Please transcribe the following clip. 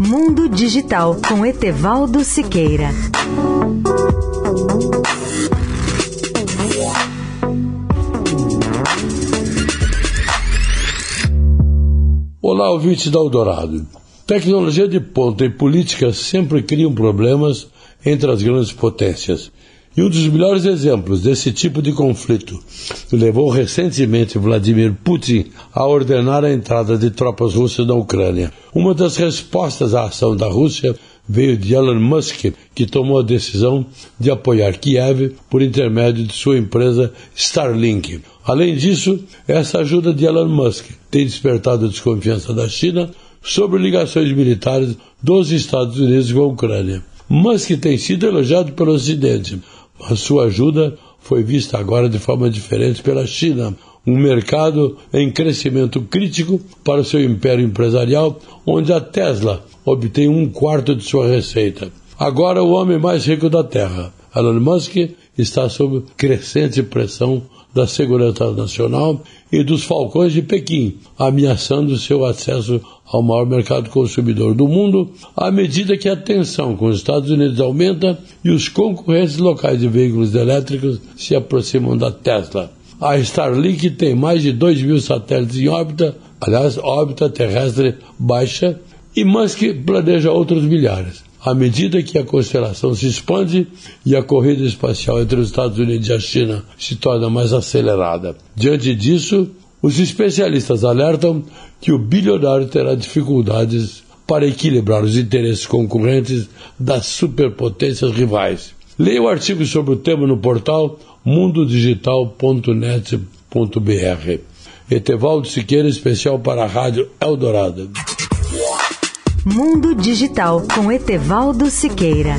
Mundo Digital com Etevaldo Siqueira. Olá, ouvintes da Eldorado. Tecnologia de ponta e política sempre criam problemas entre as grandes potências. E um dos melhores exemplos desse tipo de conflito levou recentemente Vladimir Putin a ordenar a entrada de tropas russas na Ucrânia. Uma das respostas à ação da Rússia veio de Elon Musk, que tomou a decisão de apoiar Kiev por intermédio de sua empresa Starlink. Além disso, essa ajuda de Elon Musk tem despertado a desconfiança da China sobre ligações militares dos Estados Unidos com a Ucrânia. Musk tem sido elogiado pelo Ocidente, mas sua ajuda foi vista agora de forma diferente pela China, um mercado em crescimento crítico para o seu império empresarial, onde a Tesla obtém um quarto de sua receita. Agora, o homem mais rico da Terra, Elon Musk, está sob crescente pressão da segurança nacional e dos falcões de Pequim, ameaçando seu acesso ao maior mercado consumidor do mundo, à medida que a tensão com os Estados Unidos aumenta e os concorrentes locais de veículos elétricos se aproximam da Tesla. A Starlink tem mais de 2 mil satélites em órbita, aliás, órbita terrestre baixa, e Musk planeja outros milhares. À medida que a constelação se expande e a corrida espacial entre os Estados Unidos e a China se torna mais acelerada. Diante disso, os especialistas alertam que o bilionário terá dificuldades para equilibrar os interesses concorrentes das superpotências rivais. Leia o artigo sobre o tema no portal mundodigital.net.br. Etevaldo Siqueira, especial para a Rádio Eldorado. Mundo Digital com Etevaldo Siqueira.